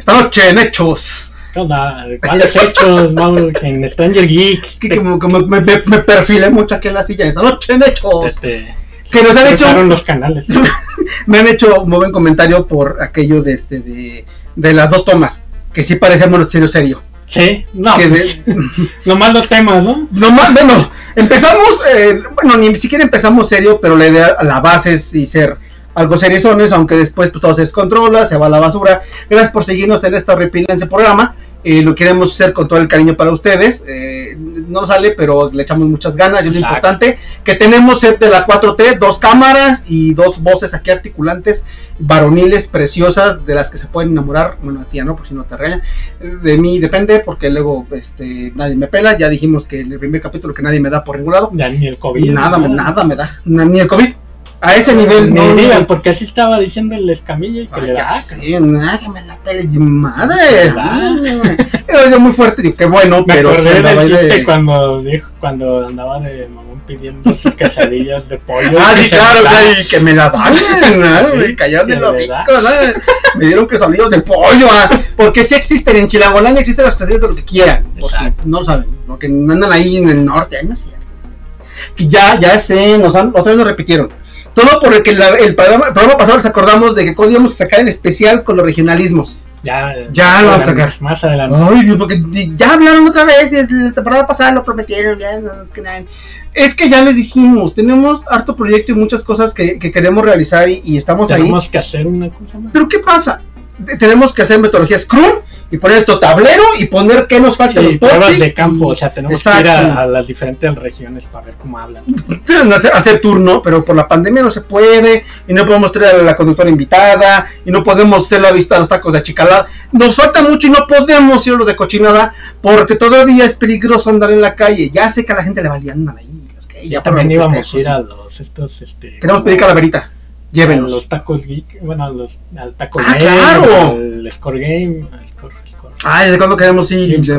Esta noche en Hechos. ¿Qué onda? ¿Cuáles hechos, Mauro? En Stranger Geek. Es que como, como me, me, me perfilé mucho aquí en la silla. Esta noche en Hechos. Este, Que nos han hecho. los canales. me han hecho un buen comentario por aquello de este de, de las dos tomas. Que sí parecía serio serio. Sí, no, Que pues, de- nomás los temas, ¿no? No más, bueno, empezamos, eh, bueno, ni siquiera empezamos serio, pero la idea, la base es y ser algo seriosones, aunque después pues, todo se descontrola, se va a la basura. Gracias por seguirnos en este horripilante programa. eh, lo queremos hacer con todo el cariño para ustedes. eh, no sale, pero le echamos muchas ganas. Y lo importante, que tenemos set de la 4T, dos cámaras y dos voces aquí articulantes, varoniles, preciosas, de las que se pueden enamorar. Bueno, a ti no, por si no te reñan. De mí depende, porque luego este, nadie me pela. Ya dijimos que en el primer capítulo que nadie me da por ningún lado. Ya ni el COVID. Nada, me- nada. me da. Ni el COVID. A ese nivel, Ni no. digan, porque así estaba diciendo el escamilla y que Ay, le da. que me la pele, madre. ¿Verdad? Era yo muy fuerte, digo, qué bueno, Me pero acordé sí, del chiste de- cuando dijo, cuando andaba de mamón pidiendo sus quesadillas de pollo. Ah, sí, claro, da. claro, y que me las dan. Sí, me callaron que de los hijos. Me dieron quesadillas de pollo, ah, porque sí existen, en Chilangolandia existen las quesadillas de lo que quieran, Exacto. no lo saben, porque andan ahí en el norte, ahí no. Que ya, ya sé, nos han, otra vez nos repitieron. Todo porque la- el, programa, el programa pasado nos acordamos de que cuando íbamos a sacar el especial con los regionalismos. Ya, Ya lo vamos a sacar. Más adelante. Ay, Dios, porque ya hablaron otra vez, desde la temporada pasada lo prometieron, ya, es que nada. Es que ya les dijimos, tenemos harto proyecto y muchas cosas que, que queremos realizar y, y estamos ahí. Tenemos que hacer una cosa más. Pero ¿qué pasa? De- tenemos que hacer metodología Scrum y poner esto tablero y poner qué nos falta Y los pruebas de campo, y- o sea, tenemos que ir a, a las diferentes regiones para ver cómo hablan. hacer, hacer turno, pero por la pandemia no se puede, y no podemos traer a la conductora invitada, y no podemos hacer la vista a los tacos de achicalada. Nos falta mucho y no podemos ir a los de cochinada, porque todavía es peligroso andar en la calle. Ya sé que a la gente le valía andar ahí. es que Y ya también ponemos íbamos a ir a los estos este Queremos pedir calaverita. A Llévenos. los tacos geek, bueno, a los, al taco Ah, game, claro. al score game, al score, score. Ay, ¿desde cuándo queremos ir? Sí.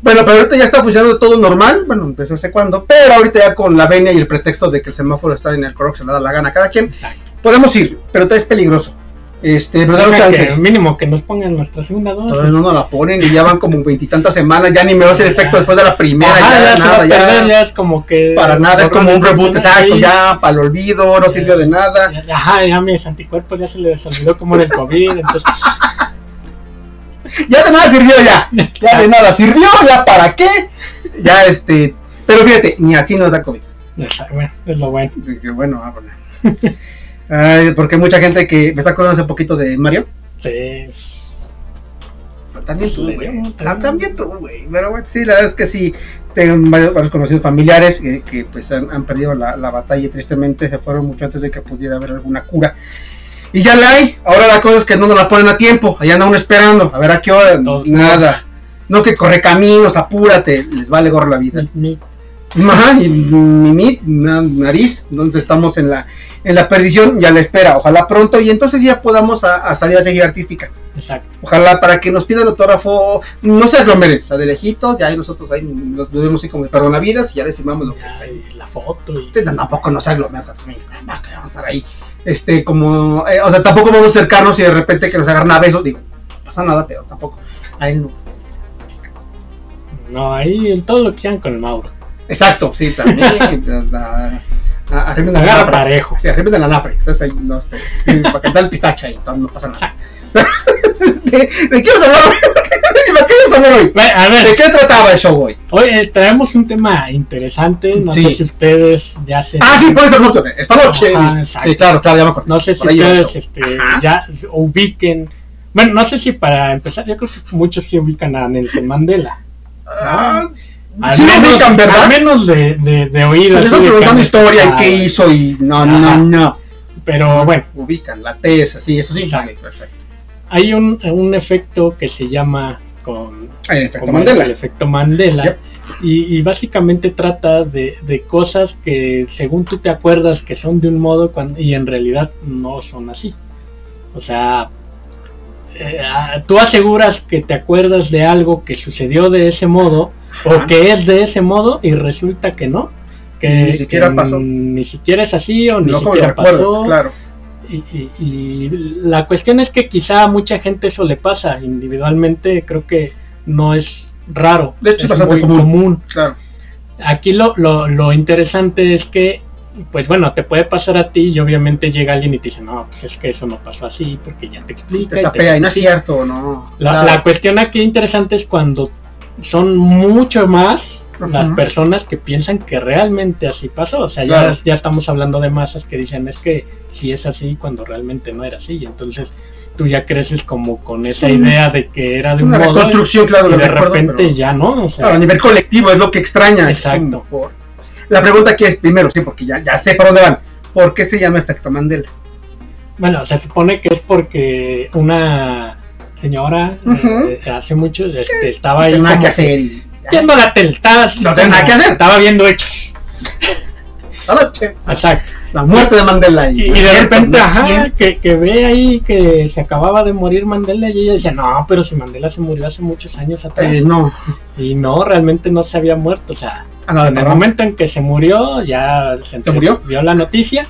Bueno, pero ahorita ya está funcionando todo normal, bueno, desde hace cuándo, pero ahorita ya con la venia y el pretexto de que el semáforo está en el color que se le da la gana a cada quien, Exacto. podemos ir, pero es peligroso. Este, pero Deja chance. que mínimo que nos pongan nuestra segunda dosis. Todavía no nos la ponen y ya van como veintitantas semanas, ya ni me va a hacer efecto después de la primera, Ajá, ya, ya, nada, ya, perder, ya es como que para nada, es como un reboot, exacto, ya para el olvido, no sirvió de nada. Ya- Ajá, ya mis anticuerpos ya se les olvidó como era el COVID, entonces Ya de nada sirvió ya, ya de nada sirvió, ya para qué, ya este, pero fíjate, ni así nos da COVID. bueno, es lo bueno. Que bueno, ah, bueno. Ay, porque mucha gente que me está acordando hace poquito de Mario. Sí, Pero También tú, güey. también. Ah, También tú, güey. Pero bueno, sí, la verdad es que sí. Tengo varios, varios conocidos familiares que, que, pues han, han perdido la, la batalla y tristemente se fueron mucho antes de que pudiera haber alguna cura. Y ya la hay. Ahora la cosa es que no nos la ponen a tiempo. Allá anda uno esperando. A ver a qué hora. Nada. No que corre caminos, apúrate. Les vale gorro la vida. mi- Ajá, y mi mi- na- nariz, entonces estamos en la en la perdición y a la espera, ojalá pronto y entonces ya podamos a, a salir a seguir artística. exacto. Ojalá para que nos pidan autógrafo, no se aglomeren, o sea, de lejitos, ya ahí nosotros ahí nos vemos así como de perdonavidas y ya les firmamos lo que y la foto y Sí, tampoco nos aglomeran, o sea, tampoco vamos a estar ahí. Este, como, eh, o sea, tampoco vamos a acercarnos y de repente que nos agarran a besos, digo, no pasa nada, pero tampoco. Ahí no. no, ahí el- todo lo que quieran con el Mauro. Exacto, sí, también. arriba de la Agarra nafra. parejo. Sí, arriba de la nafre. Estás ahí, no, este, para cantar el pistache ahí, no pasa nada. Este, ¿De qué os hablar hoy? ¿De qué os hablar hoy? A ¿De ver, qué trataba el show hoy? hoy eh, traemos un tema interesante, no Sí. sé si ustedes ya se... Ah, sí, por eso no, esta noche. Ajá, sí, claro, claro, ya me acuerdo. No sé si ustedes este, ya ubiquen. Bueno, no sé si para empezar, yo creo que muchos sí ubican a Nelson Mandela. Ah, Al sí lo menos, ubican, ¿verdad? Al menos de, de, de así están preguntando historia y qué hizo y no, no, Ajá. no. Pero bueno, Ubican la tesa, sí, eso sí. Vale, perfecto. hay un, un efecto que se llama con, Ah, el efecto Mandela. el efecto Mandela. Yep. Y, y básicamente trata de, de cosas que según tú te acuerdas que son de un modo cuando, y en realidad no son así. O sea, eh, ah, tú aseguras que te acuerdas de algo que sucedió de ese modo o que es de ese modo y resulta que no. Que, Ni siquiera que pasó. Ni siquiera es así o ni No siquiera pasó. claro. Y, y- y la cuestión es que quizá a mucha gente eso le pasa. Individualmente creo que no es raro. De hecho, es bastante muy común. común. Claro. Aquí lo, lo, lo interesante es que, pues bueno, te puede pasar a ti y obviamente llega alguien y te dice, no, pues es que eso no pasó así porque ya te explica. y te pega y no es explica". cierto, no. La, Claro. la cuestión aquí interesante es cuando son mucho más las personas que piensan que realmente así pasó. O sea, Claro. ya, ya estamos hablando de masas que dicen es que sí es así cuando realmente no era así. Y entonces tú ya creces como con esa Sí. idea de que era de un Una modo reconstrucción, claro, y de recuerdo, repente pero- ya no. O sea, Claro, a nivel colectivo es lo que extraña. Exacto. por- La pregunta aquí es, primero, sí, porque ya, ya sé por dónde van. ¿Por qué se llama efecto Mandela? Bueno, se supone que es porque una señora Ujú. eh, hace mucho este, estaba ahí No hay nada como que hacer. Y, viendo la tele, estaba, No tenía nada que hacer. estaba viendo hechos. Exacto. la muerte de Mandela. Y, de cierto, repente, ajá, que, que ve ahí que se acababa de morir Mandela y ella decía, no, pero si Mandela se murió hace muchos años atrás. Eh, no, Y no, realmente no se había muerto. O sea, a nada, en el momento en que se murió, ya se, ¿Se murió? vio la noticia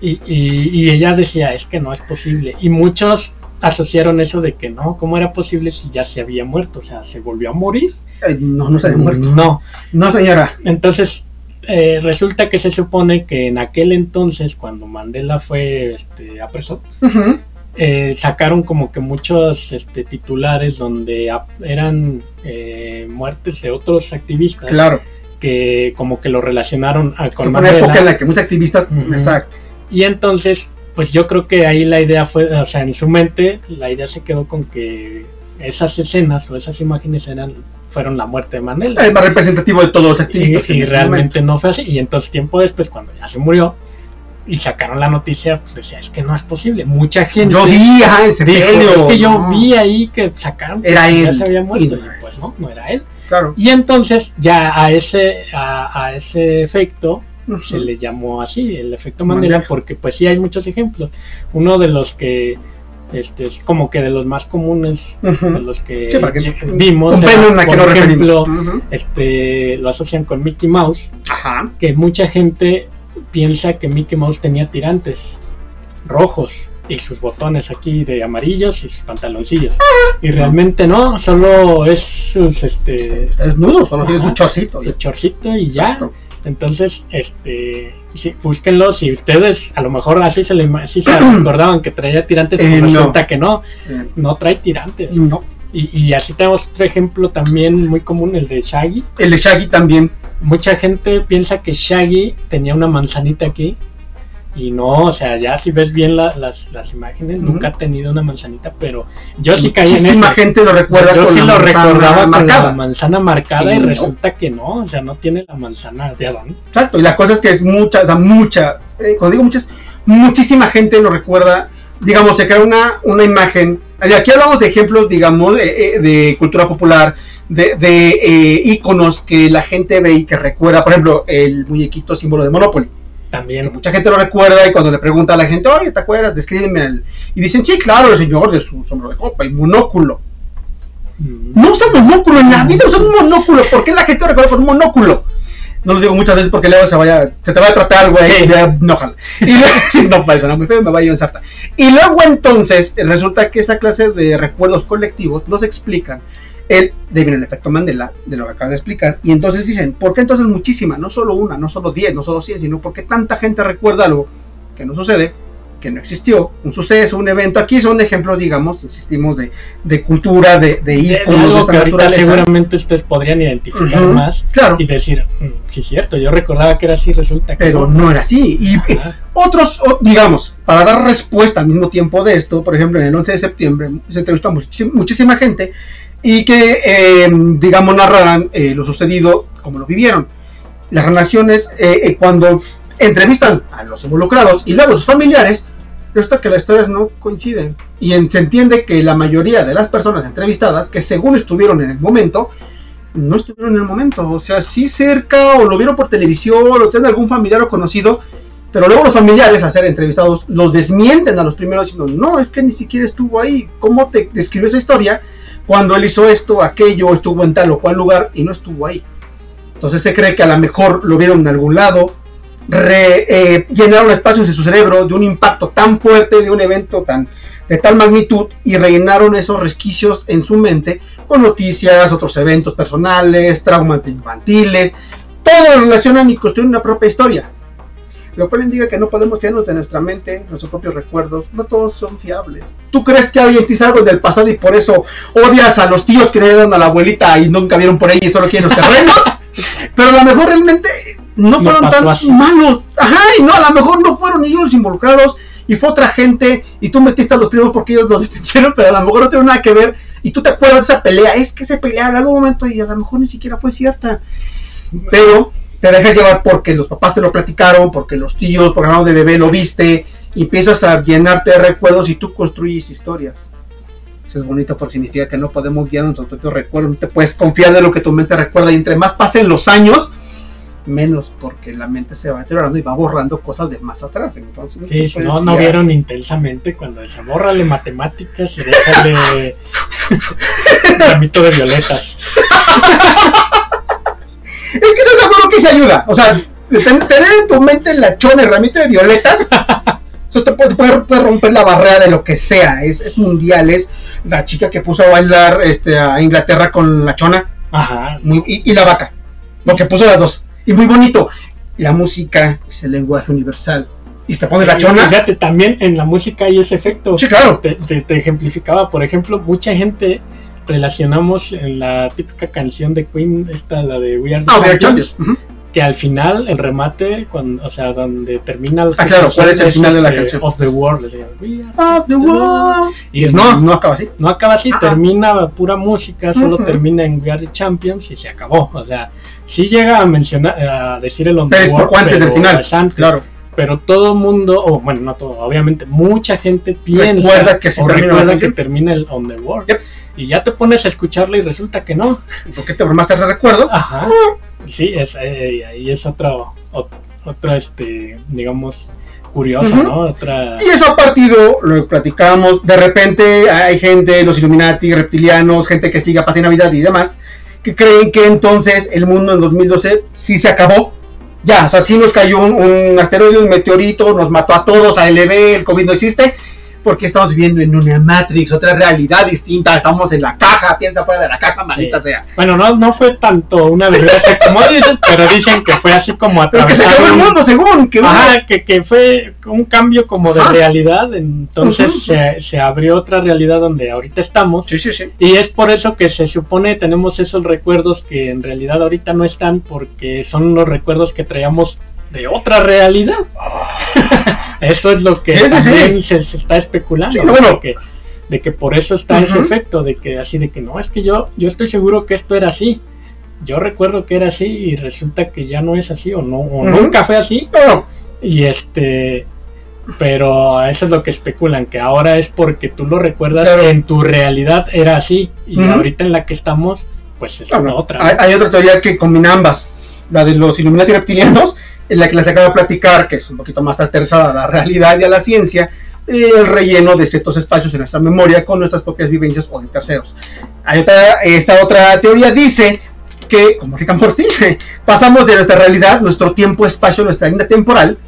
y, y- y ella decía, es que no es posible. Y muchos asociaron eso de que no, ¿cómo era posible si ya se había muerto? O sea, ¿se volvió a morir? Eh, no, no se había muerto. No. No, señora. Entonces, eh, resulta que se supone que en aquel entonces, cuando Mandela fue este, apresado, eh, sacaron como que muchos este, titulares donde eran eh, muertes de otros activistas Claro. que como que lo relacionaron a, con Fue una época en Mandela la que muchos activistas. Exacto. y entonces pues yo creo que ahí la idea fue o sea en su mente la idea se quedó con que esas escenas o esas imágenes eran fueron la muerte de Mandela El más representativo de todos los activistas. y realmente no fue así y entonces tiempo después cuando ya se murió y sacaron la noticia pues decía es que no es posible mucha gente. Yo vi, ajá, ese dijo, es que yo no. vi ahí que sacaron que Era ya él, se había muerto y pues no no era él Claro. y entonces ya a ese a, a ese efecto Se le llamó así el efecto Mandela, Mandela. porque pues sí hay muchos ejemplos uno de los que este es como que de los más comunes de los que Sí, vimos era, por ejemplo este lo asocian con Mickey Mouse Ajá. que mucha gente piensa que Mickey Mouse tenía tirantes rojos y sus botones aquí de amarillos y sus pantaloncillos y realmente no solo es sus este desnudo, solo tiene su chorcito. su chorcito y ya. Entonces, este, sí, búsquenlo. Si ustedes a lo mejor así se, le, se recordaban que traía tirantes, pues Eh, no. resulta que no, Eh, no trae tirantes. No. Y, y así tenemos otro ejemplo también muy común, el de Shaggy. El de Shaggy también. Mucha gente piensa que Shaggy tenía una manzanita aquí. Y no, o sea, ya si ves bien la- las, las imágenes, nunca ha tenido una manzanita, pero yo sí caí en Muchísima eso. gente lo recuerda yo con sí la lo recordaba con la marcada. manzana marcada Y y no. resulta que no, o sea, no tiene la manzana de Adán. Exacto, y la cosa es que es mucha, o sea, mucha, eh, cuando digo muchas, muchísima gente lo recuerda, digamos, se crea una, una imagen, y aquí hablamos de ejemplos, digamos, de, eh, de cultura popular, de, de eh, íconos que la gente ve y que recuerda, por ejemplo, el muñequito símbolo de Monopoly. También. Mucha gente lo recuerda y cuando le pregunta a la gente, oye, ¿te acuerdas? Descríbeme el... Y dicen, sí, claro, el señor de su sombrero de copa y monóculo. Mm. No usa monóculo en la vida, usa un monóculo. ¿Por qué la gente lo recuerda por un monóculo? No lo digo muchas veces porque luego se vaya, se te va a tratar algo ahí, Sí. ya, no, ojalá. Y luego, sí, no, va a sonar muy feo, me va a ir en sarta. Y luego entonces, resulta que esa clase de recuerdos colectivos nos explican el, de viene el efecto Mandela, de lo que acabas de explicar, y entonces dicen, ¿por qué entonces muchísima? No solo una, no solo diez, no solo cien, sino porque tanta gente recuerda algo que no sucede, que no existió, un suceso, un evento. Aquí son ejemplos, digamos, insistimos, de, de cultura, de, de De- de íconos de esta naturaleza. seguramente ustedes podrían identificar más Claro, y decir, "Mm, sí es cierto, yo recordaba que era así, resulta que pero no era así. Y Ajá. otros, digamos, para dar respuesta al mismo tiempo de esto, por ejemplo, en el 11 de septiembre se entrevistó a muchísima gente y que, eh, digamos, narraran eh, lo sucedido como lo vivieron. Las relaciones, eh, eh, cuando entrevistan a los involucrados y luego sus familiares, resulta que las historias no coinciden. Y en- se entiende que la mayoría de las personas entrevistadas, que según estuvieron en el momento, no estuvieron en el momento. O sea, sí cerca, o lo vieron por televisión, o tienen algún familiar o conocido, pero luego los familiares, a ser entrevistados, los desmienten a los primeros diciendo, no, es que ni siquiera estuvo ahí. ¿Cómo te describió esa historia cuando él hizo esto, aquello, estuvo en tal o cual lugar y no estuvo ahí? Entonces se cree que a lo mejor lo vieron en algún lado, eh, llenaron espacios en su cerebro de un impacto tan fuerte, de un evento tan de tal magnitud y rellenaron esos resquicios en su mente con noticias, otros eventos personales, traumas infantiles, todo lo relacionan y construyen una propia historia. Lo cual indica que no podemos fiarnos de nuestra mente, nuestros propios recuerdos, no todos son fiables. ¿Tú crees que alguien te hizo algo del pasado y por eso odias a los tíos que le dieron a la abuelita y nunca vieron por ahí y solo quieren los terrenos? Pero a lo mejor realmente no fueron tan malos. Ajá, y no, a lo mejor no fueron ellos involucrados y fue otra gente y tú metiste a los primos porque ellos los defendieron, pero a lo mejor no tiene nada que ver y tú te acuerdas de esa pelea. Es que se pelearon en algún momento y a lo mejor ni siquiera fue cierta. Pero te dejas llevar porque los papás te lo platicaron, porque los tíos, por de bebé lo viste, y empiezas a llenarte de recuerdos y tú construyes historias. Eso es bonito porque significa que no podemos guiar nuestros propios recuerdos, no te puedes confiar de lo que tu mente recuerda y entre más pasen los años, menos porque la mente se va deteriorando y va borrando cosas de más atrás. Entonces, sí, si no, no vieron intensamente cuando se borrale matemáticas y déjale ramito de violetas. Es que eso es algo que se ayuda. O sea, tener en tu mente la chona, el ramito de violetas, eso te puede, romper la barrera de lo que sea. Es, mundial. Es la chica que puso a bailar este, a Inglaterra con la chona Ajá. y, la vaca. Lo que puso las dos. Y muy bonito. La música es el lenguaje universal. Y te pone la chona. Fíjate, también en la música hay ese efecto. Sí, claro. Te, te ejemplificaba, por ejemplo, mucha gente relacionamos en la típica canción de Queen, esta, la de We Are the ah, Champions, que al final, el remate, cuando, o sea, donde termina ah, claro, ¿cuál es el final de la este, canción? Of the World, Of the World. Y no, no acaba así. No acaba así, ah, termina pura música, solo termina en We Are the Champions y se acabó. O sea, sí llega a mencionar, a decir el On the World, antes del final, claro pero todo mundo, o bueno, no todo, obviamente mucha gente piensa recuerda que, se recuerda que termina el On the World y ya te pones a escucharla y resulta que no. ¿Por qué te formaste ese recuerdo? Ajá. Sí, es, eh, ahí es otro, otro, este, digamos, curioso, ¿no? Otra... Y eso ha partido, lo platicamos, de repente hay gente, los Illuminati, reptilianos, gente que sigue a Pati Navidad y demás, que creen que entonces el mundo en 2012 sí se acabó. Ya, o sea, sí nos cayó un, un asteroide, un meteorito, nos mató a todos, a LB, el COVID no existe, porque estamos viviendo en una Matrix, otra realidad distinta, estamos en la caja, piensa fuera de la caja, maldita sea. Bueno, no, no fue tanto una desgracia como dices, pero dicen que fue así como atravesar. que se acabó el mundo, según. Que, Ajá, que, que, fue un cambio como de realidad, entonces se, se, abrió otra realidad donde ahorita estamos. Sí, sí, sí. Y es por eso que se supone tenemos esos recuerdos que en realidad ahorita no están, porque son los recuerdos que traíamos de otra realidad. eso es lo que también Se, está especulando. de, que, de, que, por eso está ese efecto, de que así de que no, es que yo, yo estoy seguro que esto era así. Yo recuerdo que era así y resulta que ya no es así o no, o nunca fue así. Y este, pero eso es lo que especulan, que ahora es porque tú lo recuerdas en tu realidad era así y ahorita en la que estamos, pues es otra. Hay, hay, otra teoría que combina ambas, la de los Illuminati reptilianos en la que les acabo de platicar, que es un poquito más aterrizada a la realidad y a la ciencia, el relleno de ciertos espacios en nuestra memoria con nuestras propias vivencias o de terceros. esta otra teoría dice que, como Rick pasamos de nuestra realidad, nuestro tiempo-espacio, nuestra línea temporal,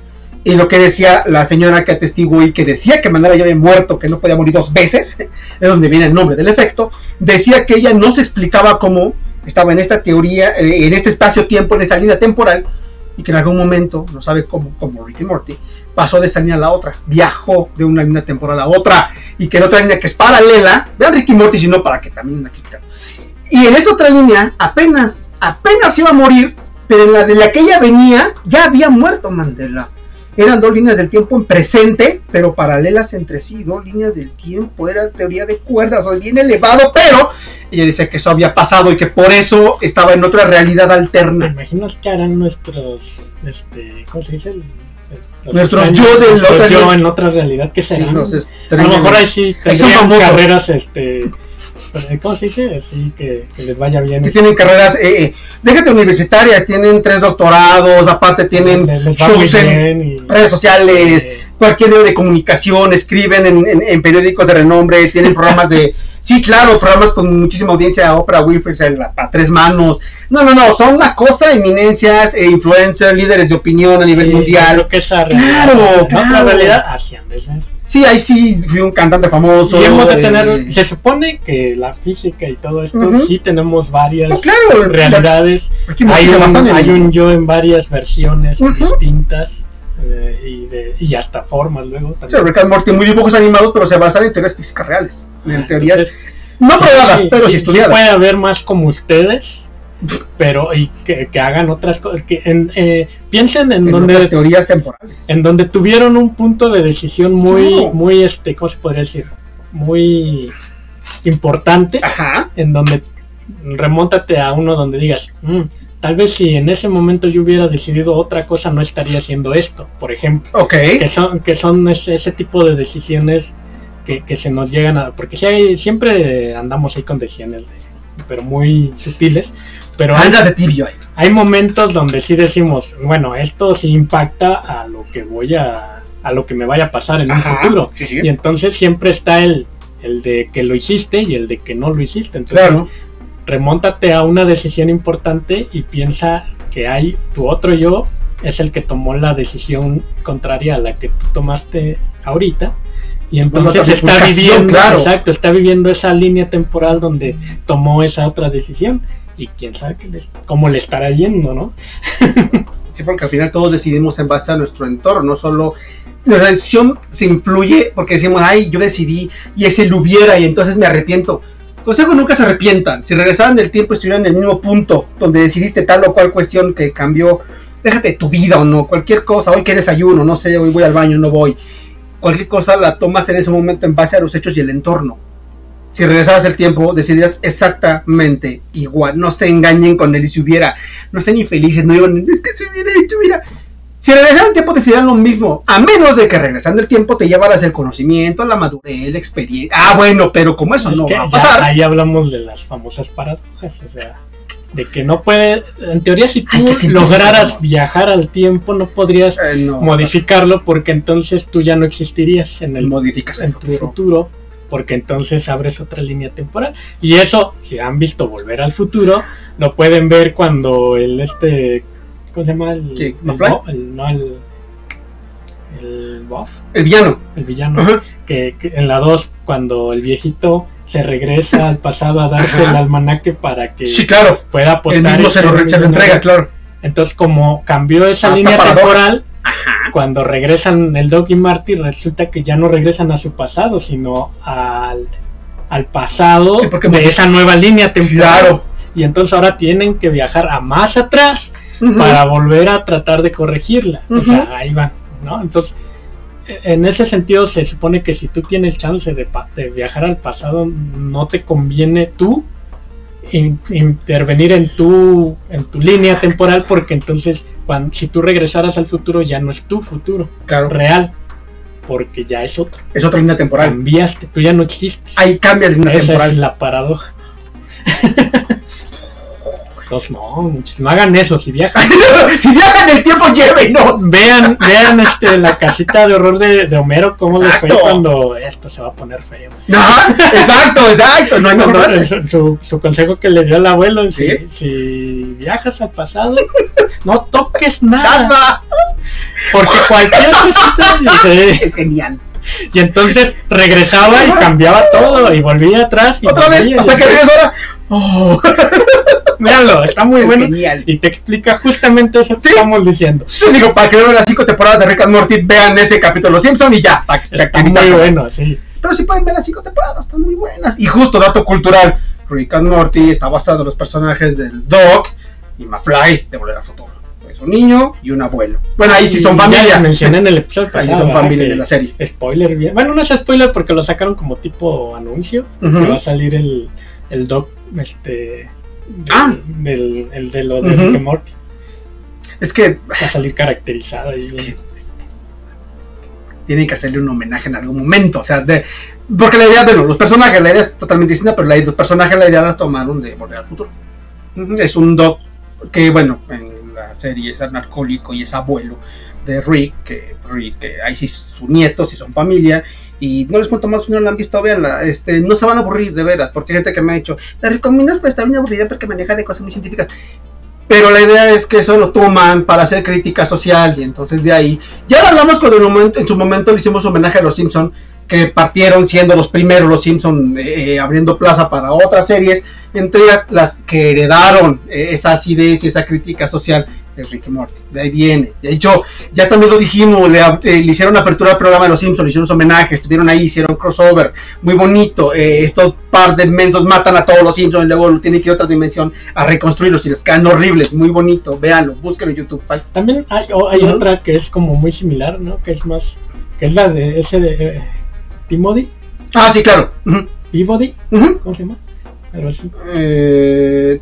y lo que decía la señora que atestiguó y que decía que Mandela ya había muerto, que no podía morir dos veces, es donde viene el nombre del efecto, decía que ella no se explicaba cómo estaba en esta teoría, eh, en este espacio-tiempo, en esta línea temporal, y que en algún momento, no sabe cómo, como Ricky Morty, pasó de esa línea a la otra, viajó de una línea temporal a otra, y que en otra línea que es paralela, vean Ricky Morty, sino para que también aquí. Y en esa otra línea, apenas, apenas iba a morir, pero en la de la que ella venía, ya había muerto Mandela. Eran dos líneas del tiempo en presente, pero paralelas entre sí, dos líneas del tiempo, era teoría de cuerdas, o bien elevado, pero ella dice que eso había pasado y que por eso estaba en otra realidad alterna. ¿Te imaginas que harán nuestros, este, ¿cómo se dice? nuestros yo de la otra yo en otra realidad que serán. a lo mejor ahí sí tendrían carreras, este ¿Cómo se dice? Así que, les vaya bien. tienen carreras, eh, eh, déjate universitarias, tienen tres doctorados, aparte tienen shows en redes sociales, cualquier medio de comunicación, escriben en, periódicos de renombre, tienen programas de, sí, claro, programas con muchísima audiencia, Oprah Winfrey, a tres manos, No, no, no, son una cosa, eminencias, e influencers, líderes de opinión a nivel Sí, mundial. Creo que esa Claro, realidad, claro. otra realidad, así han de ser. Sí, ahí sí fui un cantante famoso. Y hemos de eh, tener, se supone que la física y todo esto, sí tenemos varias No, claro, realidades. Ricky Hay un, hay un yo en varias versiones distintas eh, y, de- y hasta formas luego Sí, también. Rick and Morty, muy dibujos animados, pero se basan en teorías físicas reales. En teorías Entonces, no probadas, sí, pero sí, sí, estudiadas. puede haber más como ustedes, pero y que, que hagan otras cosas. Que en, eh, piensen en en donde teorías temporales. en donde tuvieron un punto de decisión muy, muy, este, ¿cómo se podría decir? Muy importante, Ajá. en donde remóntate a uno donde digas, "Mm, tal vez si en ese momento yo hubiera decidido otra cosa, no estaría haciendo esto, por ejemplo. Ok. Que son, que son ese, ese tipo de decisiones que, que se nos llegan a... Porque si hay, siempre andamos ahí con decisiones, de- pero muy sutiles. Pero hay, Andas de tibio ahí. hay momentos donde sí decimos, bueno, esto sí impacta a lo que voy a, a lo que me vaya a pasar en Ajá, un futuro. sí, sí. Y entonces siempre está el, el de que lo hiciste y el de que no lo hiciste. Entonces, Claro. Remóntate a una decisión importante y piensa que hay tu otro yo es el que tomó la decisión contraria a la que tú tomaste ahorita y entonces está viviendo claro. exacto está viviendo esa línea temporal donde tomó esa otra decisión y quién sabe les- cómo le estará yendo no Sí, porque al final todos decidimos en base a nuestro entorno, no solo nuestra decisión se influye porque decimos, ay, yo decidí y ese lo hubiera y entonces me arrepiento. Consejo, nunca se arrepientan. Si regresaran del tiempo estuvieran en el mismo punto donde decidiste tal o cual cuestión que cambió, déjate tu vida o no, cualquier cosa, hoy que desayuno, no sé, hoy voy al baño, no voy. Cualquier cosa la tomas en ese momento en base a los hechos y el entorno. Si regresaras el tiempo, decidirías exactamente igual. No se engañen con él y si hubiera. No sean infelices, no digan, es que si hubiera hecho, mira. Si regresaran el tiempo, decidirían lo mismo. A menos de que regresando el tiempo te llevaras el conocimiento, la madurez, la experiencia. Ah, bueno, pero como eso Es no va a ya pasar. ahí hablamos de las famosas paradojas o sea de que no puede en teoría si tú lograras viajar al tiempo no podrías Eh, no, modificarlo porque entonces tú ya no existirías en el modificas el en tu futuro. futuro porque entonces abres otra línea temporal y eso si han visto volver al futuro lo pueden ver cuando el este cómo se llama el, ¿Qué? el el- no el el Buff El villano. el villano Ajá. que, que en la 2 cuando el viejito se regresa al pasado a darse Ajá. el almanaque para que Sí, claro. pueda El apostar mismo y se lo, se lo entrega, claro. entonces como cambió esa Ah, línea temporal cuando regresan el Doc y Marty resulta que ya no regresan a su pasado sino al, al pasado Sí, porque de esa nueva línea temporal Claro. y entonces ahora tienen que viajar a más atrás Para volver a tratar de corregirla. O sea, ahí van, ¿no? Entonces, en ese sentido se supone que si tú tienes chance de, pa- de viajar al pasado, no te conviene tú in- intervenir en tu, en tu línea temporal porque entonces cuando, si tú regresaras al futuro ya no es tu futuro Claro. real porque ya es otro. Es otra línea temporal. Cambiaste, tú ya no existes. Hay cambios de línea Esa temporal. es la paradoja. Entonces, no, no hagan eso, si viajan si viajan el tiempo, llévenos. Vean, vean este, la casita de horror de, de Homero, cómo le fue cuando esto se va a poner feo. Ajá, exacto, exacto. No frase. su, su- su consejo que le dio al abuelo, si, Sí. si viajas al pasado, no toques nada, Nada. porque cualquier cosita. Es genial. y entonces regresaba y cambiaba todo, y volvía atrás, y Otra vez, hasta y- que regresó ahora. Oh, Véanlo, está muy es bueno, genial. y te explica justamente eso que Sí. estamos diciendo. Yo digo, para que vean las cinco temporadas de Rick and Morty, vean ese capítulo de Los Simpson y ya. para que Está muy bueno, sí. Pero si pueden ver las cinco temporadas, están muy buenas. Y justo, dato cultural, Rick and Morty está basado en los personajes del Doc y McFly de Volver al Futuro. Es un niño y un abuelo. Bueno, ahí sí son Ya familia. les mencioné en el episodio Ahí pasado. son ¿verdad? familia de la serie. Spoiler bien. Bueno, no es spoiler porque lo sacaron como tipo anuncio. Que va a salir el, el doc, este. Ah. Del, el de lo de. Rick and Morty. Es que Va a salir caracterizado ahí. bien. tienen que hacerle un homenaje en algún momento. O sea, de, porque la idea, bueno, los personajes, la idea es totalmente distinta, pero la, los personajes, la idea la tomaron de Volver al Futuro. Es un doc que, bueno, en la serie es alcohólico y es abuelo de Rick, que, Rick, que ahí sí es su nieto, sí son familia, Y no les cuento más, si no la han visto, veanla. Este, no se van a aburrir, de veras, porque hay gente que me ha dicho, te recomiendas, pero está bien aburrida porque maneja de cosas muy científicas. Pero la idea es que eso lo toman para hacer crítica social y entonces de ahí. Ya lo hablamos cuando en, su momento le hicimos homenaje a los Simpson que partieron siendo los primeros los Simpson eh, abriendo plaza para otras series, entre ellas las que heredaron eh, esa acidez y esa crítica social de Rick y Morty. De ahí viene. De hecho, ya también lo dijimos, le, eh, le hicieron apertura al programa de los Simpsons, le hicieron su homenaje, estuvieron ahí, hicieron crossover, muy bonito. eh, estos par de mensos matan a todos los Simpsons y luego lo tienen que ir a otra dimensión a reconstruirlos y les quedan horribles, muy bonito. Véanlo, búsquenlo en YouTube. También hay, otra que es como muy similar, ¿no? Que es más. Que es la de ese de. Eh, Timothy. Ah, sí, claro. Peabody. ujú. ¿Cómo se llama? Pero sí. Eh,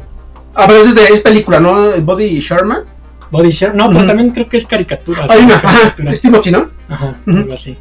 ah, pero es, de, es película, ¿no? Body Sherman. Body Share. No, pero también creo que es caricatura. Hay una, caricatura. es Timothy, ¿no? Ajá, Ujú. algo así.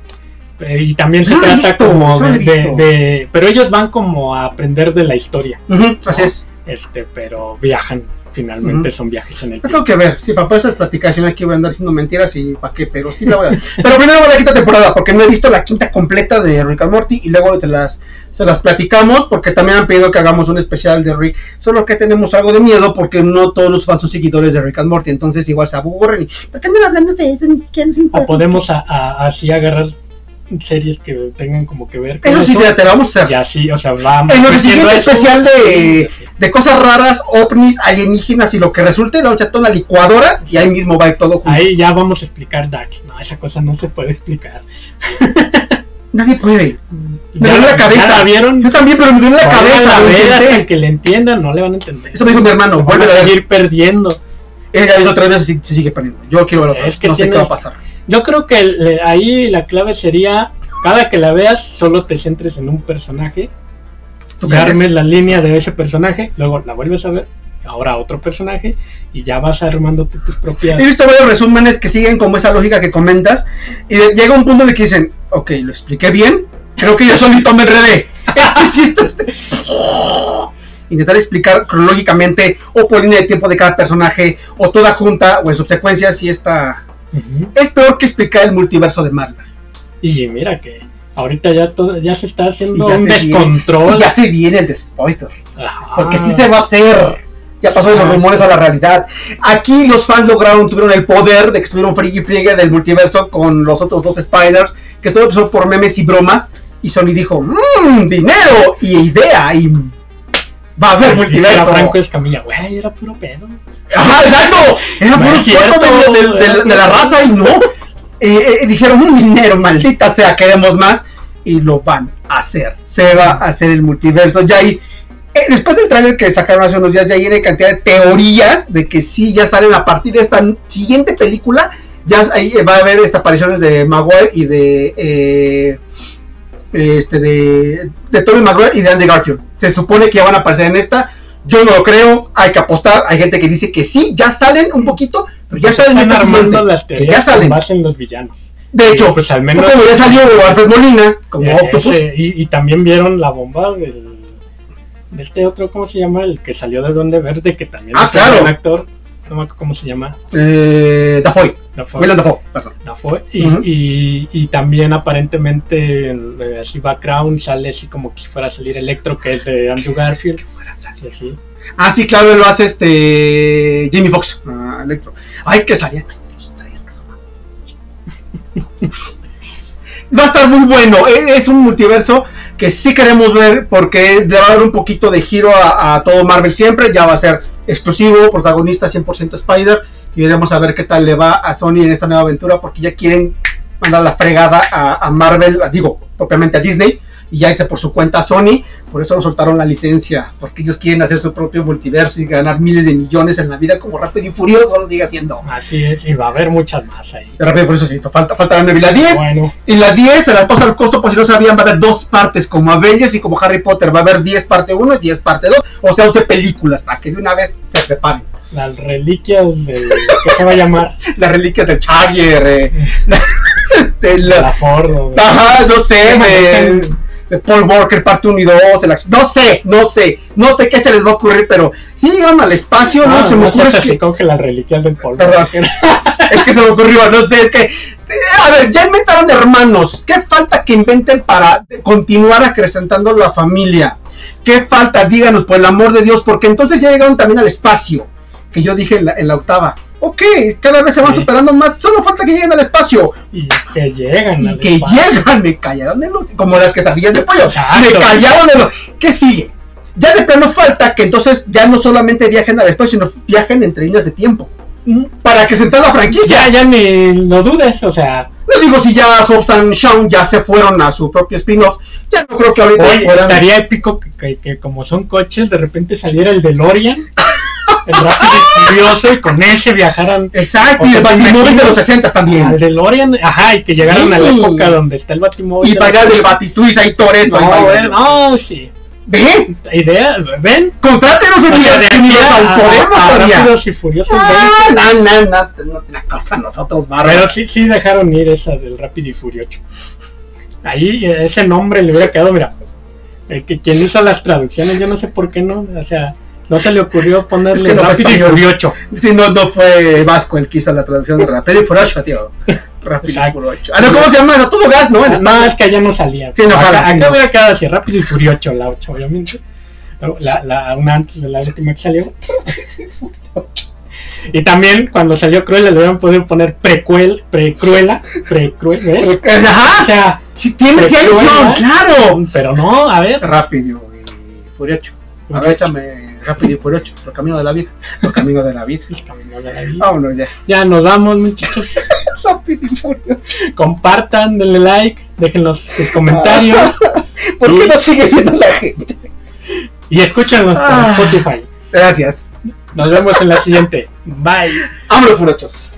Eh, Y también se trata visto, como de, de- visto. de- Pero ellos van como a aprender de la historia. Así No. es. Este, pero viajan. Finalmente son viajes en el tengo que ver, si para esas platicaciones aquí voy a andar diciendo mentiras y para qué, pero sí la voy a. Pero primero voy a la quinta temporada, porque no he visto la quinta completa de Rick and Morty y luego se las, se las platicamos, porque también han pedido que hagamos un especial de Rick. Solo que tenemos algo de miedo, porque no todos los fans son seguidores de Rick and Morty, entonces igual se aburren y ¿por qué andan hablando de eso? Ni siquiera nos importa. O podemos a- a- así agarrar series que tengan como que ver con Eso sí, fíjate, vamos a hacer. Y así, o sea, vamos. En nuestro siguiente especial de, Sí, de cosas raras, ovnis, alienígenas y lo que resulte, la echar toda una licuadora y ahí mismo va a ir todo junto. Ahí ya vamos a explicar Dax. No, esa cosa no se puede explicar. Nadie puede. Me ¿Ya, duele la cabeza. ¿Ya la vieron? Yo también, pero me duele la Vayan cabeza. a ver hasta que le entiendan, no le van a entender. Eso me dijo mi hermano, vuelve a ver. seguir perdiendo. Él ya hizo tres veces y se sigue perdiendo. Yo quiero verlo otra Es vez. que No sé qué va a pasar. Yo creo que el- ahí la clave sería, cada que la veas, solo te centres en un personaje, ¿Tú y armes la línea de ese personaje, luego la vuelves a ver, ahora otro personaje, y ya vas armando tú tus propias... He visto varios resúmenes que siguen como esa lógica que comentas y de- llega un punto en el que dicen, ok, lo expliqué bien, creo que yo solito me enredé. Intentar explicar cronológicamente o por línea de tiempo de cada personaje o toda junta o en subsecuencia si está... Es peor que explicar el multiverso de Marvel. Y mira que ahorita ya todo, ya se está haciendo un se viene- descontrol. Ya se viene el de spoiler. Ajá. Porque sí se va a hacer. Ya pasó de los rumores a la realidad. Aquí los fans lograron, tuvieron el poder de que estuvieron y friegue del multiverso con los otros dos Spiders, que todo empezó por memes y bromas. Y Sony dijo, mmm, dinero y idea y va a haber Era multiverso. Franco Escamilla, güey, era puro pedo. Ajá, exacto. Era No puro foto de, de- de- era de la raza y no. Eh, eh, dijeron, un dinero, maldita sea, queremos más. Y lo van a hacer. Se va a hacer el multiverso. Ya hay. Eh, después del tráiler que sacaron hace unos días, ya hay una cantidad de teorías de que sí ya salen a partir de esta siguiente película. Ya ahí va a haber estas apariciones de Maguire y de. eh, este de, de Tobey Maguire y de Andy Garfield. Se supone que ya van a aparecer en esta. Yo no lo creo, hay que apostar. Hay gente que dice que sí, ya salen un poquito, pero ya salen en esta armando siguiente. las que teorías ya salen. base en los villanos. De hecho, pues al menos como ya salió Alfred Molina, como Eh, Octopus. ese- y, y también vieron la bomba del, de este otro, ¿cómo se llama? El que salió de Donde Verde, que también Ah, es claro. un actor, no me acuerdo cómo se llama, Eh, Dafoe, Dafoe, Dafoe, perdón. Dafoe, y, y, y también aparentemente en, eh, así background sale así como que si fuera a salir Electro, que es de Andrew Garfield, y así. Ah, sí, claro, lo hace este Jamie Foxx, ah, Electro. Ay, que salían los tres que son- Va a estar muy bueno. e- Es un multiverso que sí queremos ver porque le va a dar un poquito de giro a, todo Marvel siempre. Ya va a ser exclusivo, protagonista 100% Spider. Y veremos a ver qué tal le va a Sony en esta nueva aventura porque ya quieren mandar la fregada a, a Marvel, digo, propiamente a Disney. Y ya irse por su cuenta Sony. Por eso nos soltaron la licencia. Porque ellos quieren hacer su propio multiverso y ganar miles de millones en la vida como Rápido y Furioso lo sigue haciendo. Así es, y va a haber muchas más ahí. De Rápido y Furioso sí, falta, falta la 9 y la 10. Bueno, Y la 10 se las pasa al costo, por si no sabían, va a haber dos partes, como Avengers y como Harry Potter. Va a haber 10 parte 1 y 10 parte 2, o sea, 11 películas, para que de una vez se preparen. las reliquias del ¿qué se va a llamar? Las reliquias del Charger, eh, de la- La Ford. Ajá, no sé, me- de Paul Walker, parte 1 y 2, el no sé, no sé, no sé qué se les va a ocurrir, pero si llegaron al espacio, Ah, no, se me no ocurre que, las reliquias del polvo. Perdón. es que se me ocurrió, no sé, es que, a ver, ya inventaron hermanos, ¿qué falta que inventen para continuar acrecentando la familia? ¿Qué falta? Díganos, por el amor de Dios, porque entonces ya llegaron también al espacio, que yo dije en la, en la octava. Ok, cada vez se van Sí. superando más, solo falta que lleguen al espacio. Y que llegan. Y al que espacio. llegan, me callaron de los. Como las quesadillas de pollo. Exacto. Me callaron de los. ¿Qué sigue? Ya de plano falta que entonces ya no solamente viajen al espacio, sino viajen entre líneas de tiempo. Mm, Para acrecentar la franquicia. Ya, ya ni lo dudes, o sea. No digo si ya Hobbs and Shawn ya se fueron a su propio spin-off. Ya no creo que ahorita Oye, puedan. estaría épico que, que- que como son coches, de repente saliera el DeLorean, el rápido y furioso, y con ese viajaran Exacto, O y sea, el Batimóvil de los 60 al también. DeLorean, ajá, y que llegaran a la época donde está el Batimóvil. Y de pagar los- el Batitwist ahí Toreto. No, güey, no, sí. ¿Ve? Idea, ven. Contrátenos O en sea, de aquí Universal, a, podemos a- a todavía. Rápidos y Furiosos Ah, 20. no, no, no, no te la costa a nosotros, bárbaro. Pero sí, sí dejaron ir esa del Rápido y Furioso. Ahí eh, ese nombre le hubiera quedado, mira. El que quien hizo las traducciones, yo no sé por qué no. O sea, no se le ocurrió ponerle Es que no Rápido y. Furioso. Sí, no, no fue Vasco el que hizo la traducción de Rápido y Furioso, tío. Rápido y. Furioso. Ah, no, ¿cómo se llama? A todo gas, ¿no? No, es que allá no salía. Sí, no, acá sí, acá no. hubiera quedado así, Rápido y Furioso, la 8, obviamente. La, la, una antes de la última que salió. y también cuando salió Cruella le hubieran podido poner precuel, precruela, precruel, ¿ves? Pero- O Ajá. sea, Sí, tiene, opción, claro. pero no, a ver. Rápido y Furioso. A ver, échame Rápido y Furioso. Los caminos de la vida. Los caminos de la vida. Pues, camino de la vida. Vámonos ya. Ya nos vamos, muchachos. Rápido y Furioso. Compartan, denle like, déjenos sus comentarios ¿Por qué no sigue viendo la gente? y escúchenos por Ah. Spotify. Gracias. Nos vemos en la siguiente. Bye. Vámonos, Furiosos.